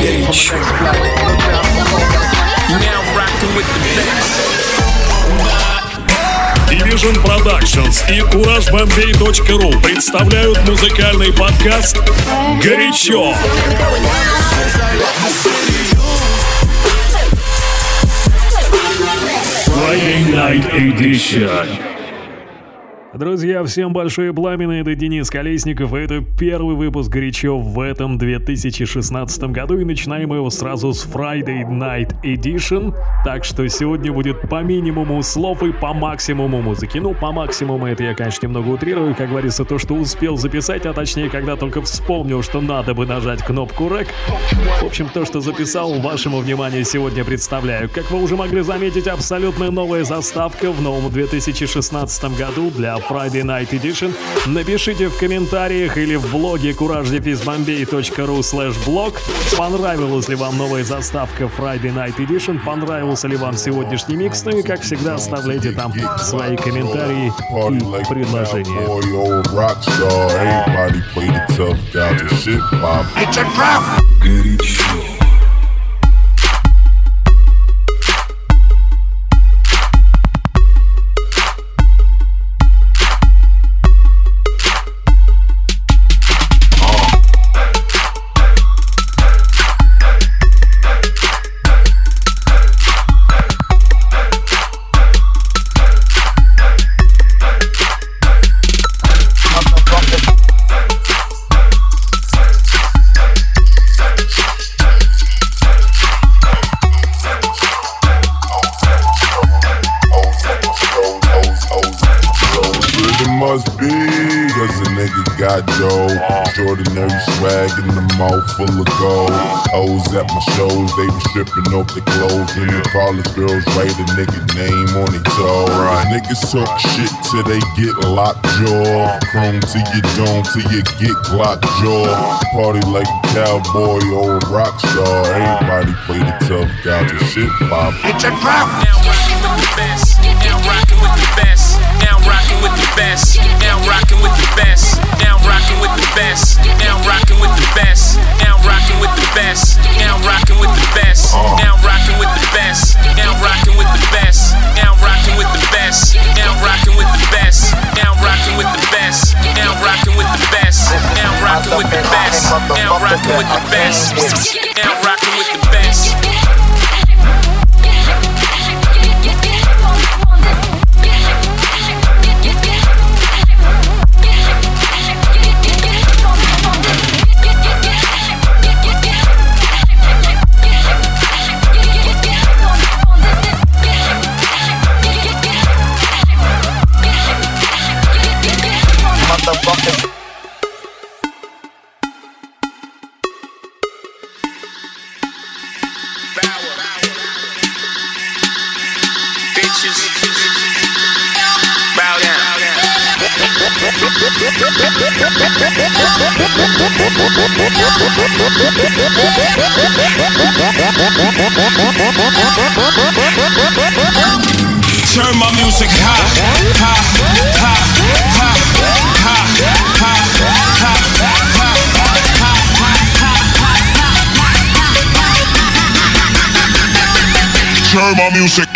Горячо. Division Productions и CourageBombay.ru представляют музыкальный подкаст «Горячо». Friday Night Edition. Друзья, всем большое пламя, это Денис Колесников, и это первый выпуск «Горячо» в этом 2016 году, и начинаем его сразу с Friday Night Edition, так что сегодня будет по минимуму слов и по максимуму музыки. Ну, по максимуму это я, конечно, немного утрирую, как говорится, то, что успел записать, а точнее, когда только вспомнил, что надо бы нажать кнопку REC. В общем, то, что записал, вашему вниманию сегодня представляю. Как вы уже могли заметить, абсолютно новая заставка в новом 2016 году для Friday Night Edition. Напишите в комментариях или в блоге couragedefizbombay.ru slash blog, понравилась ли вам новая заставка Friday Night Edition, понравился ли вам сегодняшний микс, ну и как всегда оставляйте там свои комментарии и предложения. Горячо. must full of gold. Hoes at my shows, they be stripping off their clothes. And the college girls write a nigga name on their toe. Right. Niggas talk shit till they get locked jaw. Chrome to your dome till you get Glock jaw. Party like a cowboy or a rock star. Everybody play the tough guy to shit pop. Now rocking with Turn my music high, high, high, high, high, high, high, Turn my music.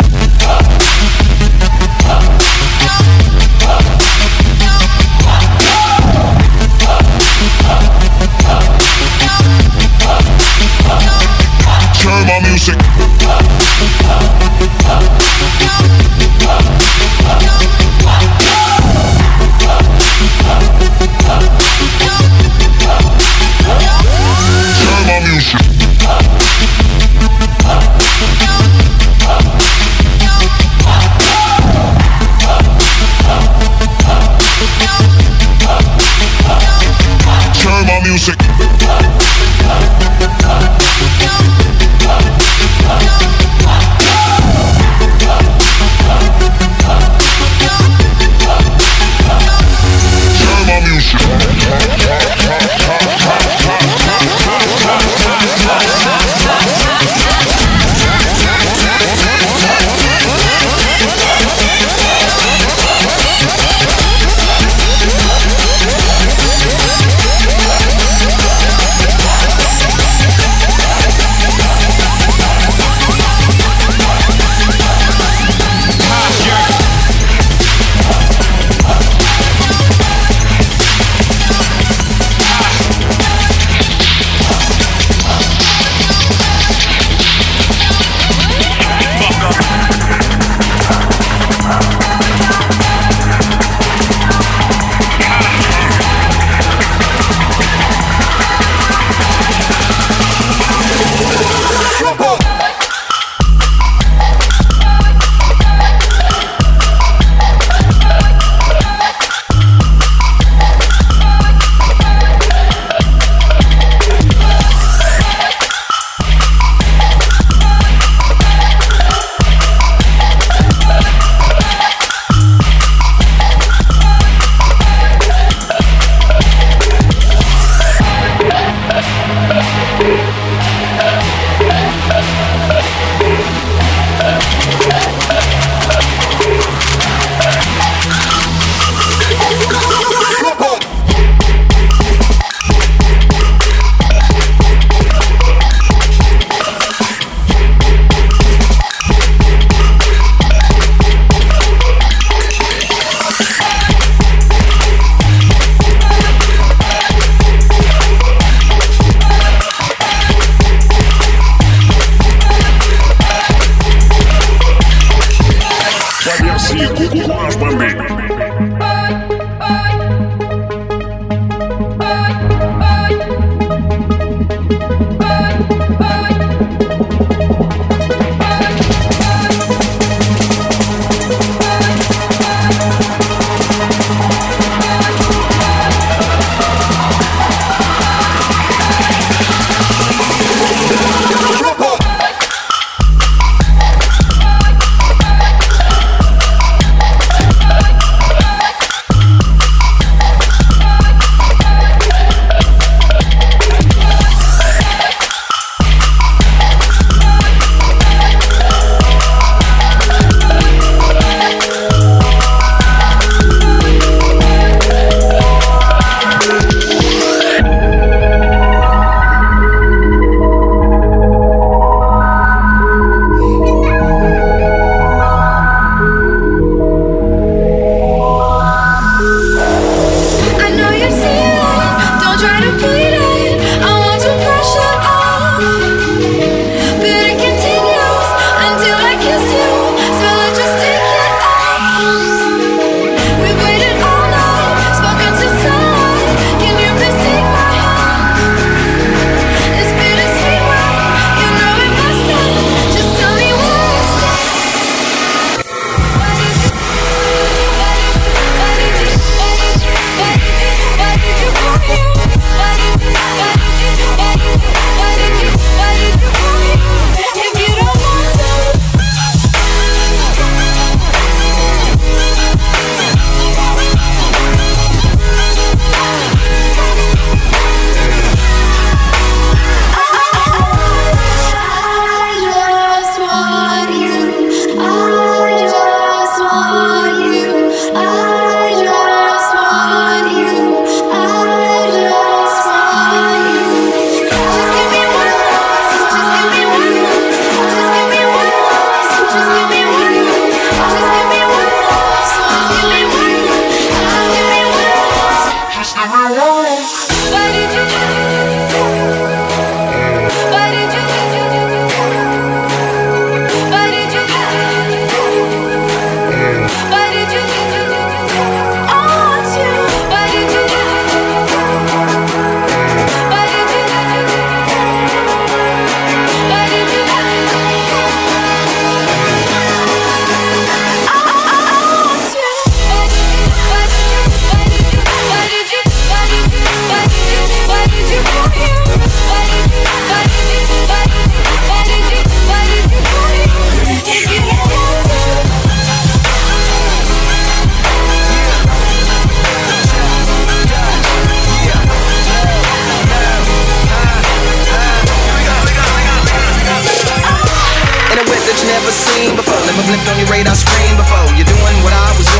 Never blinked on your radar screen before. You're doing what I was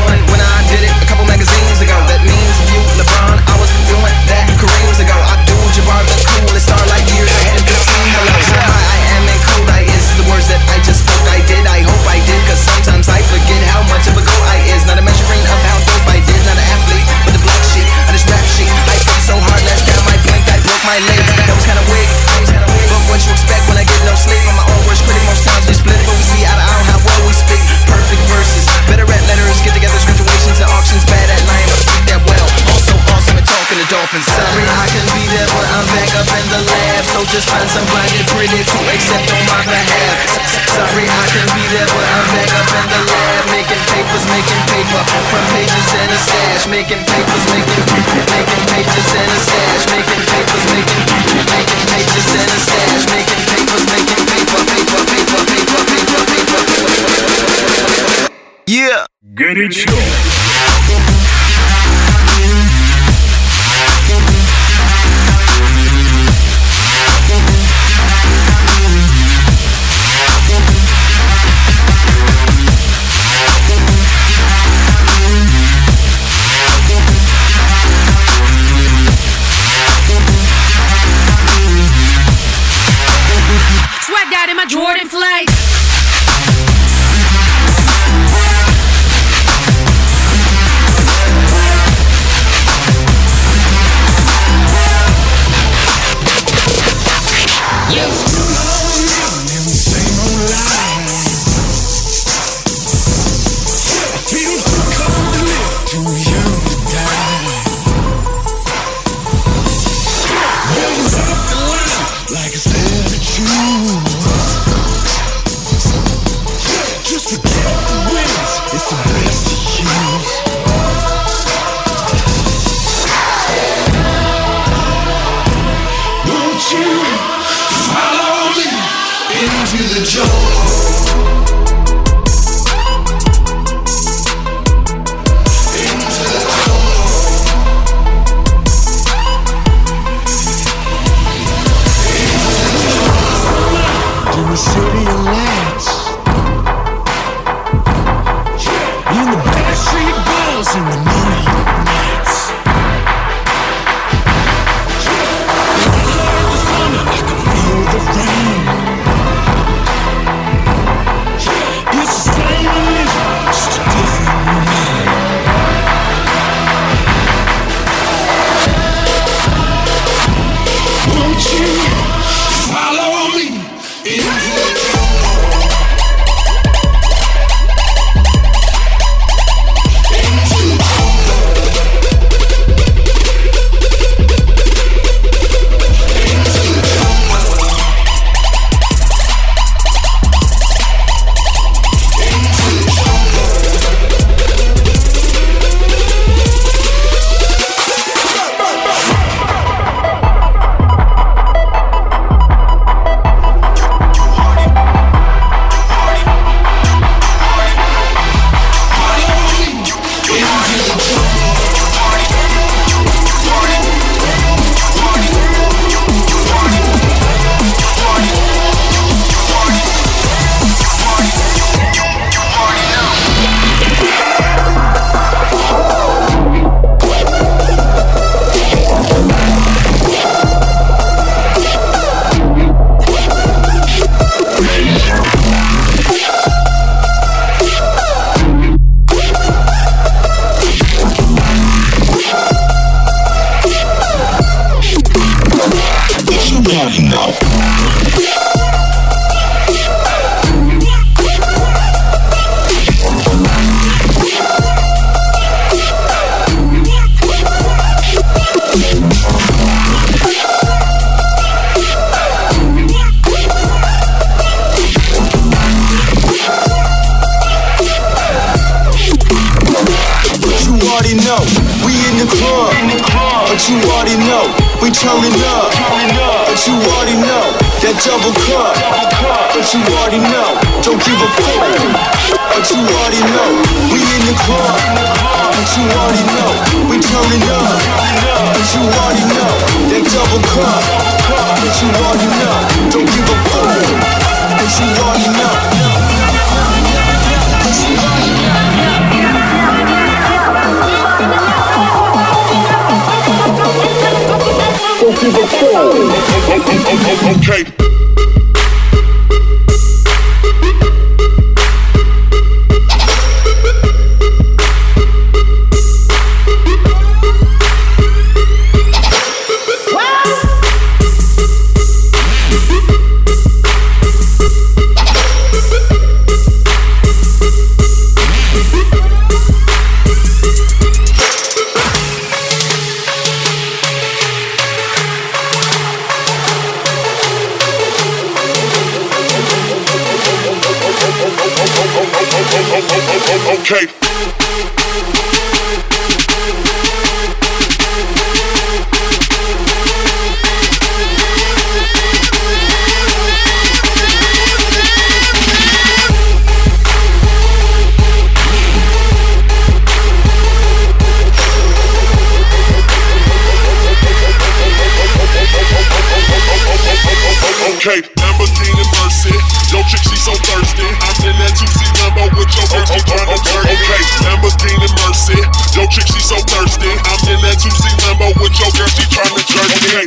laughing stock. Sorry, I can be there, but I'm back up in the lab. So just find somebody pretty to accept on my behalf. Sorry, I can be there, but I'm back up in the lab. Making papers, making paper. From pages and a stash. Making papers, making paper, making pages and a stash. Making papers, making paper, making pages and a stash. Making papers, making paper, paper, paper, paper, paper, paper, paper. Yeah. Горячо. Already we in the club. But you already know, we turning up. But you already know, that double cup. But you already know, don't give a fuck. But you already know. Okay. Okay. Okay, Lamborghini Mercy. Yo, chick, she so thirsty. I'm in that 2C Lambo with your girl, she tryna jerk me. Okay, Lamborghini Mercy. Yo, chick, she so thirsty. I'm in that 2C Lambo with your girl, she tryna jerk. Okay,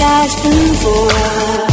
asking for.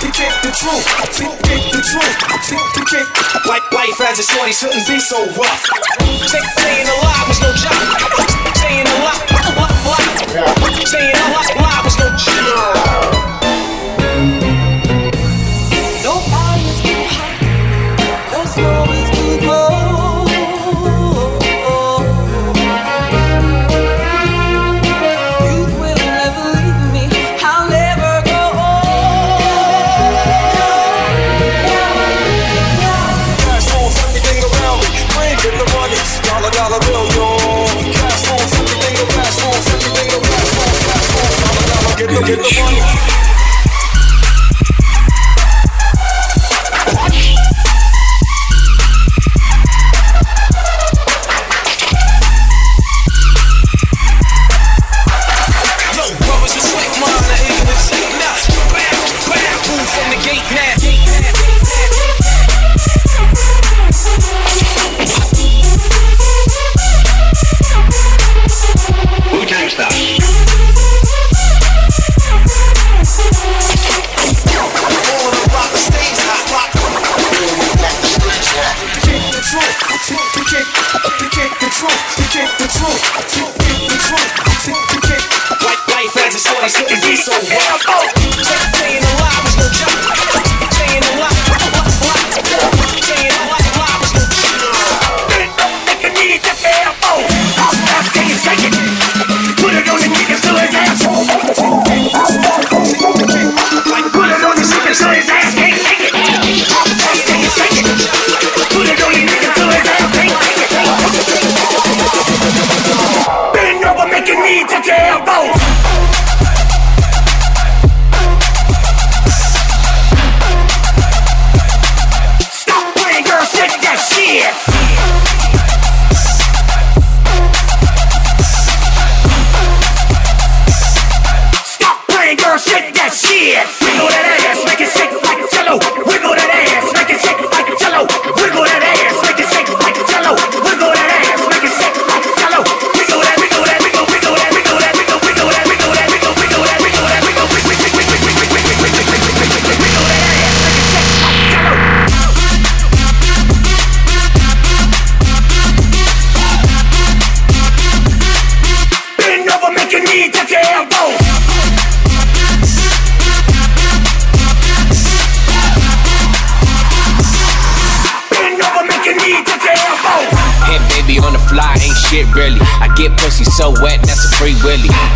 to the truth, to the truth, to, to get like life as a shorty shouldn't be so rough. Stay, staying alive was no job. Staying alive, alive, alive. Staying alive, alive was no job. Get the money.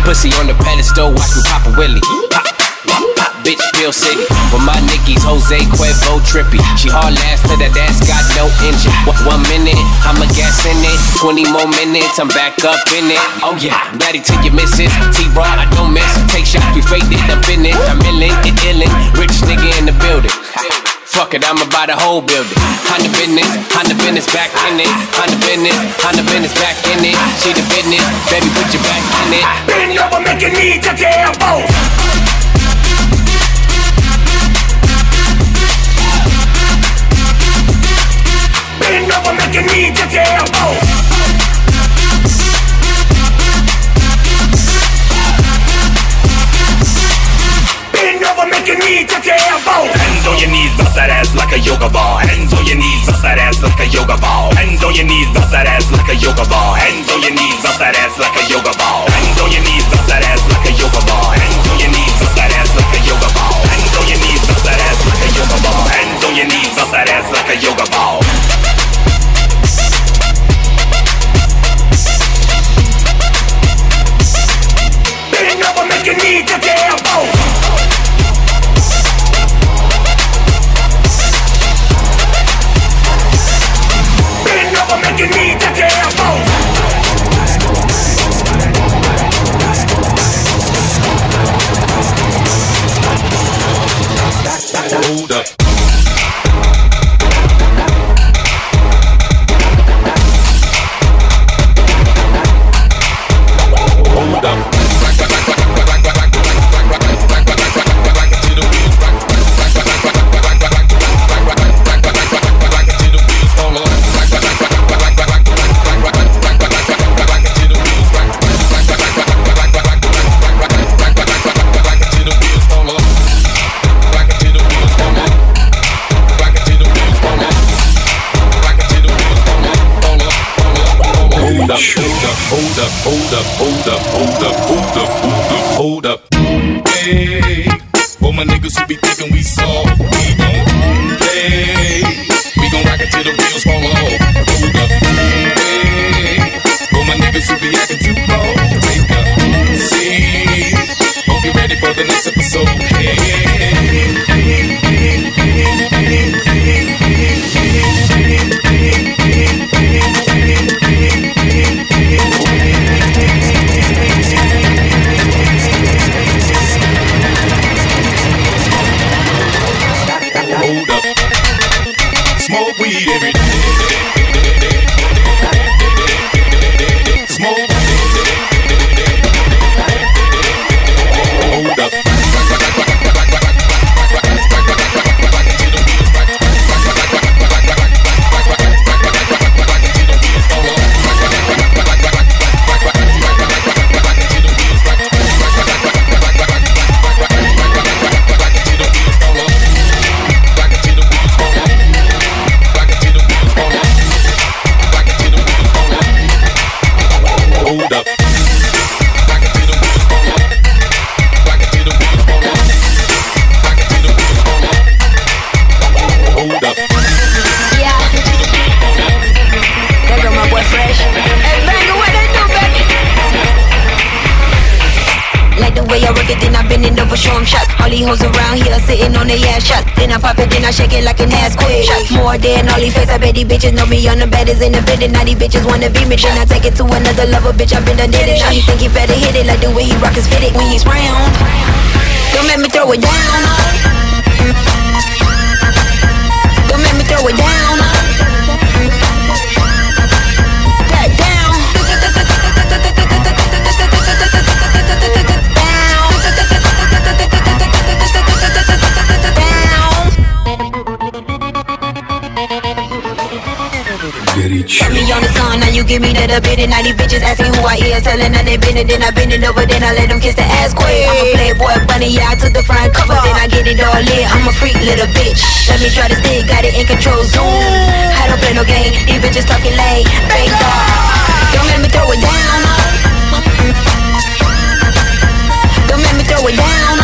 Pussy on the pedestal, watch me pop a willy. Pop, pop, pop, bitch, Bill City. With my Nickies, Jose Cuervo trippy. She hard last to that ass got no engine. One minute, I'ma gas in it. 20 more minutes, I'm back up in it. Oh yeah, daddy till you miss it. T-Rod, I don't miss. Take shots, we faked it, I'm in it. I'm illin' and illin'. Rich nigga in the building. Fuck it, I'ma buy the whole building. Honda business, Honda business back in it. Honda business, Honda business back in it. She the business, baby, put your back in it. Bend over, make your knee touch your elbows. Bend over, make your knee touch your elbows. Your knees, bust that ass like a yoga ball. Hands on your knees, bust that ass like a yoga ball. Hands on your knees, bust that ass like a yoga ball. Hands on your knees, bust that ass like a yoga ball. Hands on your knees, bust that ass like a yoga ball. Hands on your knees, bust that ass like a yoga ball. Hands on your knees, bust that ass like a yoga ball. Hands on your knees, bust that ass like a yoga ball. These face, I bet these bitches know me on the baddest in the building. Now these bitches wanna be me. Then I take it to another level, bitch. I been done did it. Now he think he better hit it like the way he rock his fitted when he's round. Don't make me throw it down. Don't make me throw it down. Give me that a bit and 90 bitches asking who I is, telling them they been it, then I bend it over, then I let them kiss the ass quick. I'm a playboy bunny, yeah, I took the front cover, then I get it all lit. I'm a freak little bitch. Let me try to stick, got it in control, zoom. I don't play no game, these bitches talking late. Bang Don't let me throw it down. Don't let me throw it down.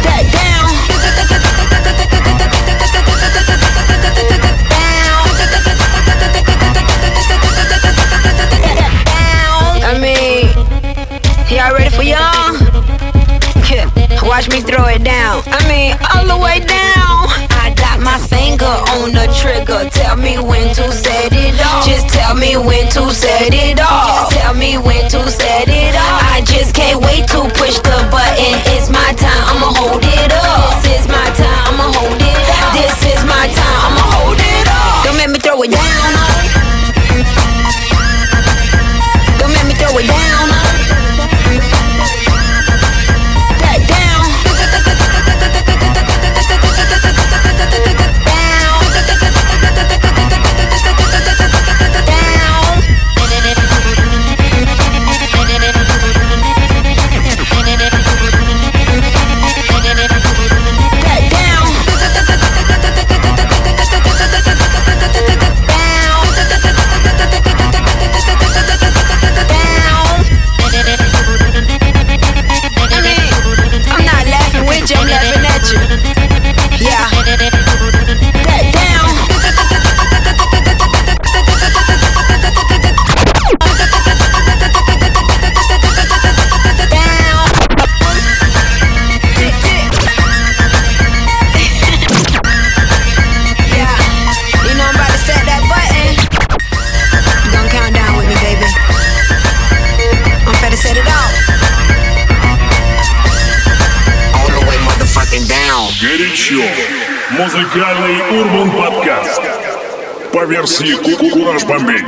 That down. Y'all ready for y'all? Watch me throw it down. I mean, all the way down. I got my finger on the trigger. Tell me when to set it off. Just tell me when to set it off. Just tell me when to set it off. I just can't wait to push the button. It's my time. I'ma hold it Музыкальный Урбан Подкаст. По версии Куку Кураж Бомбей.